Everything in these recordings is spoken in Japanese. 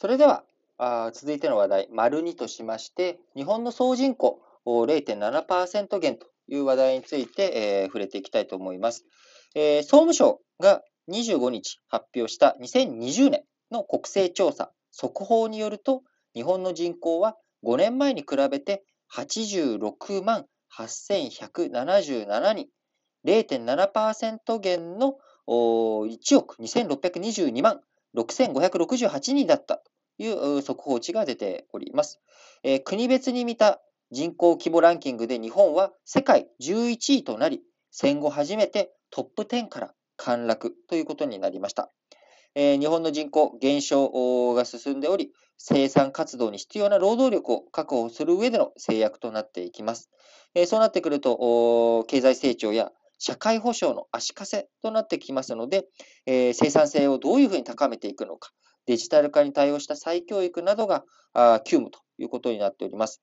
それでは、あ続いての話題、丸2としまして、日本の総人口0.7%減という話題について、えー、触れていきたいと思います。えー、総務省が25日発表した2020年の国勢調査速報によると、日本の人口は5年前に比べて86万8177人、0.7%減の1億2622万6568人だったという速報値が出ております。えー、国別に見た人口規模ランキングで日本は世界11位となり、戦後初めてトップ10から陥落ということになりました。えー、日本の人口減少が進んでおり、生産活動に必要な労働力を確保する上での制約となっていきます。えー、そうなってくると、経済成長や社会保障の足かせとなってきますので、えー、生産性をどういうふうに高めていくのか、デジタル化に対応した再教育などが急務ということになっております。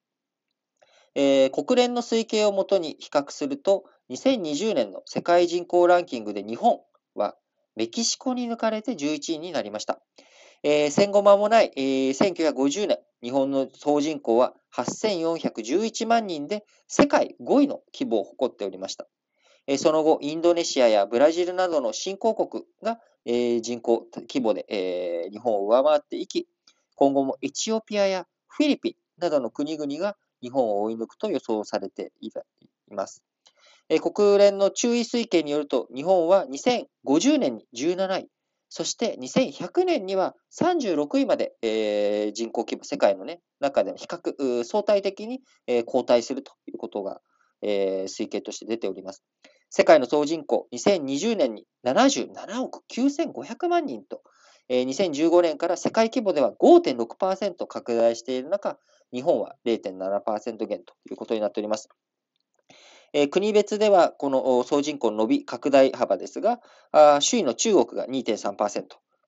えー、国連の推計をもとに比較すると、2020年の世界人口ランキングで日本はメキシコに抜かれて11位になりました。えー、戦後間もない、えー、1950年、日本の総人口は8411万人で世界5位の規模を誇っておりました。その後、インドネシアやブラジルなどの新興国が人口規模で日本を上回っていき、今後もエチオピアやフィリピンなどの国々が日本を追い抜くと予想されています。国連の注意推計によると、日本は2050年に17位、そして2100年には36位まで、人口規模、世界の、中での比較、相対的に、後退するということが、推計として出ております。世界の総人口、2020年に77億9500万人と、2015年から世界規模では5.6%拡大している中、日本は0.7%減ということになっております。国別では、この総人口の伸び拡大幅ですが、首位の中国が2.3%、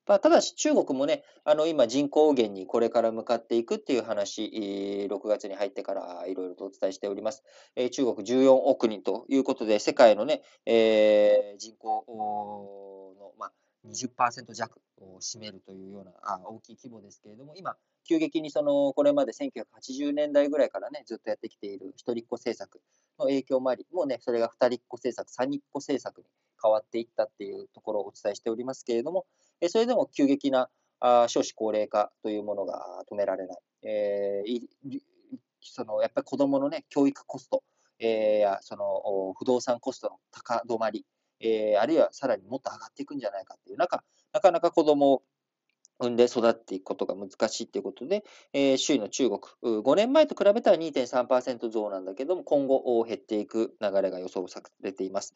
まあ、ただし中国もね、あの今人口減にこれから向かっていくっていう話、6月に入ってからいろいろとお伝えしております。え中国14億人ということで、世界のね、えー、人口の、まあ、20%弱を占めるというようなあ大きい規模ですけれども、今、急激にそのこれまで1980年代ぐらいからね、ずっとやってきている一人っ子政策の影響もあり、もうね、それが二人っ子政策、三人っ子政策に変わっていったっていうところをお伝えしておりますけれども、それでも急激な少子高齢化というものが止められない。えー、そのやっぱり子どもの、ね、教育コスト、えー、やその不動産コストの高止まり、えー、あるいはさらにもっと上がっていくんじゃないかっていう中、なかなか子どもを産んで育っていくことが難しいということで、えー、首位の中国、5年前と比べたら2.3%増なんだけども、今後減っていく流れが予想されています。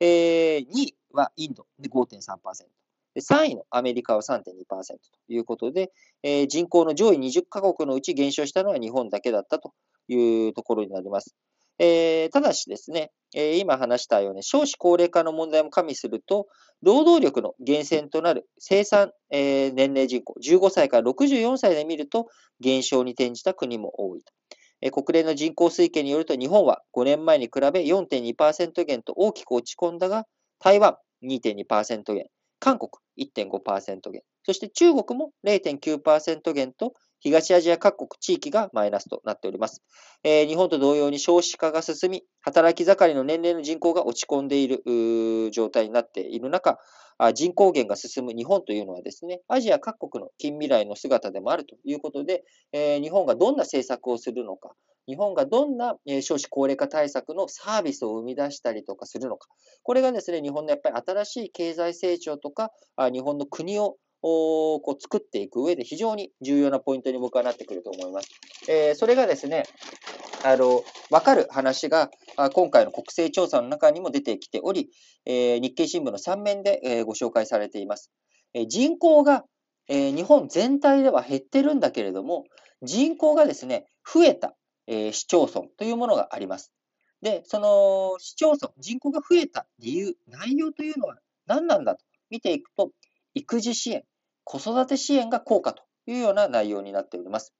えー、2位はインドで5.3%。3位のアメリカは3.2%ということで、えー、人口の上位20カ国のうち減少したのは日本だけだったというところになります。えー、ただしですね、えー、今話したように少子高齢化の問題も加味すると、労働力の源泉となる生産、えー、年齢人口、15歳から64歳で見ると減少に転じた国も多いと。国連の人口推計によると、日本は5年前に比べ4.2%減と大きく落ち込んだが、台湾2.2%減、韓国1.5%減、そして中国も0.9%減と、東アジア各国地域がマイナスとなっております。えー、日本と同様に少子化が進み、働き盛りの年齢の人口が落ち込んでいる状態になっている中、人口減が進む日本というのはですね、アジア各国の近未来の姿でもあるということで、え、日本がどんな政策をするのか、日本がどんな少子高齢化対策のサービスを生み出したりとかするのか。これがですね、日本のやっぱり新しい経済成長とか、日本の国をこう作っていく上で非常に重要なポイントに僕はなってくると思います。え、それがですね、あの、わかる話が、今回の国勢調査の中にも出てきており、えー、日経新聞の3面で、えー、ご紹介されています。えー、人口が、え、日本全体では減ってるんだけれども、人口がですね、増えた、え、市町村というものがあります。で、その市町村、人口が増えた理由、内容というのは何なんだと見ていくと、育児支援、子育て支援が効果というような内容になっております。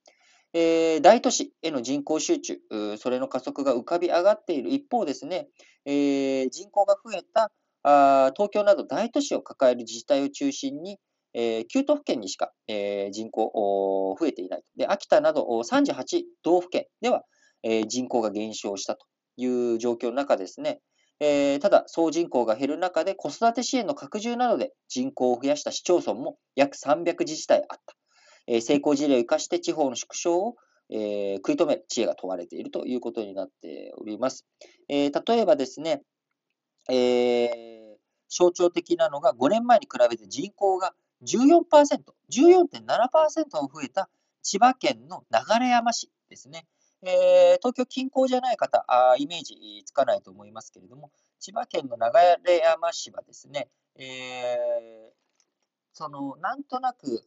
えー、大都市への人口集中、それの加速が浮かび上がっている一方ですね、えー、人口が増えたあ東京など大都市を抱える自治体を中心に、えー、9都府県にしか、えー、人口増えていない。で、秋田など38道府県では、えー、人口が減少したという状況の中ですね、えー、ただ、総人口が減る中で子育て支援の拡充などで人口を増やした市町村も約300自治体あった。え、成功事例を生かして地方の縮小を、えー、食い止める知恵が問われているということになっております。え例えばですね、えー象徴的なのが5年前に比べて人口が14%、14.7%増えた千葉県の流山市ですね。え、東京近郊じゃない方あ、イメージつかないと思いますけれども、千葉県の流山市はですね、えー、その、なんとなく、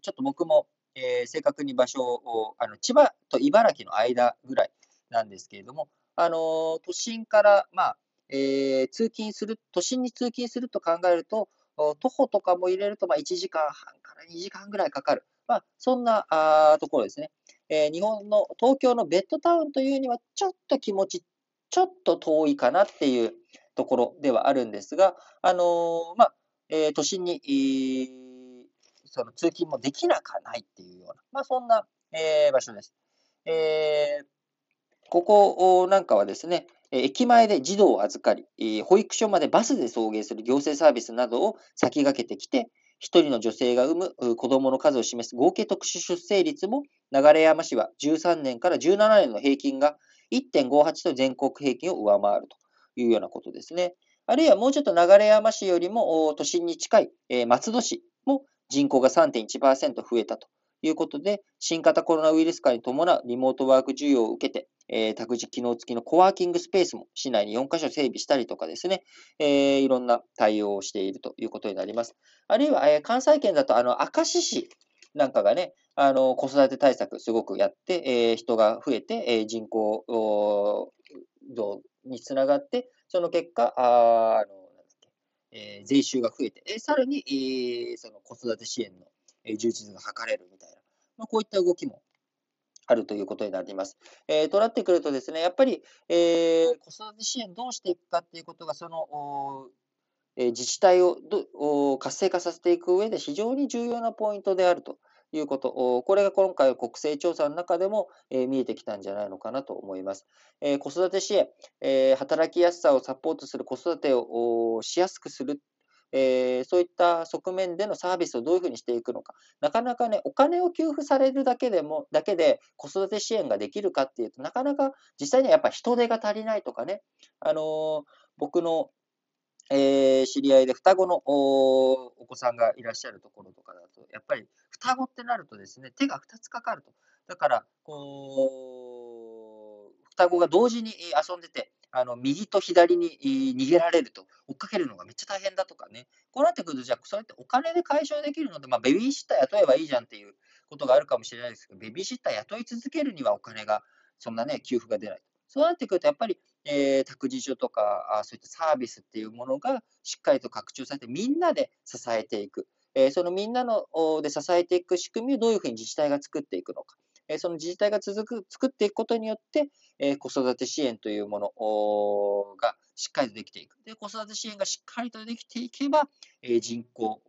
ちょっと僕も、えー、正確に場所を、あの、千葉と茨城の間ぐらいなんですけれども、あの都心から、まあ、えー、通勤する、都心に通勤すると考えると、徒歩とかも入れると、まあ、1時間半から2時間ぐらいかかる。まあ、そんなあところですね。えー、日本の東京のベッドタウンというにはちょっと気持ち、ちょっと遠いかなっていうところではあるんですが、あのー、まあ、えー、都心に、えー、その通勤もできなくないっていうような、まあ、そんな、えー、場所です。えー、ここなんかはですね、駅前で児童を預かり、保育所までバスで送迎する行政サービスなどを先駆けてきて、1人の女性が産む子供の数を示す合計特殊出生率も、流山市は13年から17年の平均が1.58と全国平均を上回るというようなことですね。あるいはもうちょっと流山市よりも都心に近い松戸市も人口が3.1%増えたということで、新型コロナウイルス化に伴うリモートワーク需要を受けて、えー、託児機能付きのコワーキングスペースも市内に4カ所整備したりとかですね、えー、いろんな対応をしているということになります。あるいは、えー、関西圏だと、あの、明石市なんかがね、あの、子育て対策すごくやって、えー、人が増えて、えー、人口増につながって、その結果、ああの、えー、税収が増えて、えー、さらに、えー、その子育て支援の、えー、充実が図れるみたいな、まあ、こういった動きもあるということになります。えー、となってくるとですね、やっぱり、えー、子育て支援どうしていくかっていうことが、その、え、自治体をど活性化させていく上で非常に重要なポイントであるということ、これが今回の国勢調査の中でも、見えてきたんじゃないのかなと思います。子育て支援、働きやすさをサポートする子育てをしやすくするえー、そういった側面でのサービスをどういうふうにしていくのか。なかなかね、お金を給付されるだけでも、だけで子育て支援ができるかっていうと、なかなか実際にはやっぱ人手が足りないとかね、あの、僕の、えー、知り合いで双子のお子さんがいらっしゃるところとかだと、やっぱり双子ってなるとですね、手が2つかかると。だから、こう、双子が同時に遊んでて、あの、右と左に逃げられると、追っかけるのがめっちゃ大変だとかね。こうなってくると、じゃあ、それってお金で解消できるので、まあ、ベビーシッター雇えばいいじゃんっていうことがあるかもしれないですけど、ベビーシッター雇い続けるにはお金が、そんなね、給付が出ない。そうなってくると、やっぱり、え、託児所とかあ、そういったサービスっていうものがしっかりと拡張されて、みんなで支えていく。え、そのみんなので支えていく仕組みをどういうふうに自治体が作っていくのか。えその自治体が続く、作っていくことによって、え子育て支援というものがしっかりとできていく。で、子育て支援がしっかりとできていけば、え人口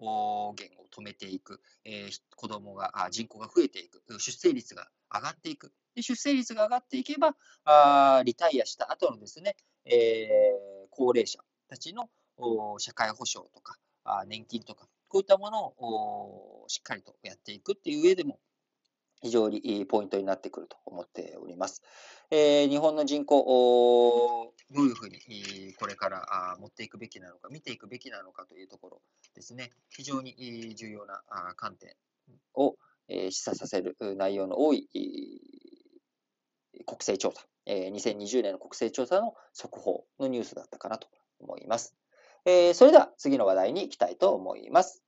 減を止めていく、え子供が、人口が増えていく、出生率が上がっていく。で出生率が上がっていけば、あリタイアした後のですね、えー、高齢者たちの社会保障とかあ年金とか、こういったものをしっかりとやっていくっていう上でも、非常にポイントになってくると思っております。えー、日本の人口を、どういうふうにこれから持っていくべきなのか、見ていくべきなのかというところですね、非常に重要な観点を示唆させる内容の多い国勢調査、2020年の国勢調査の速報のニュースだったかなと思います。それでは次の話題に行きたいと思います。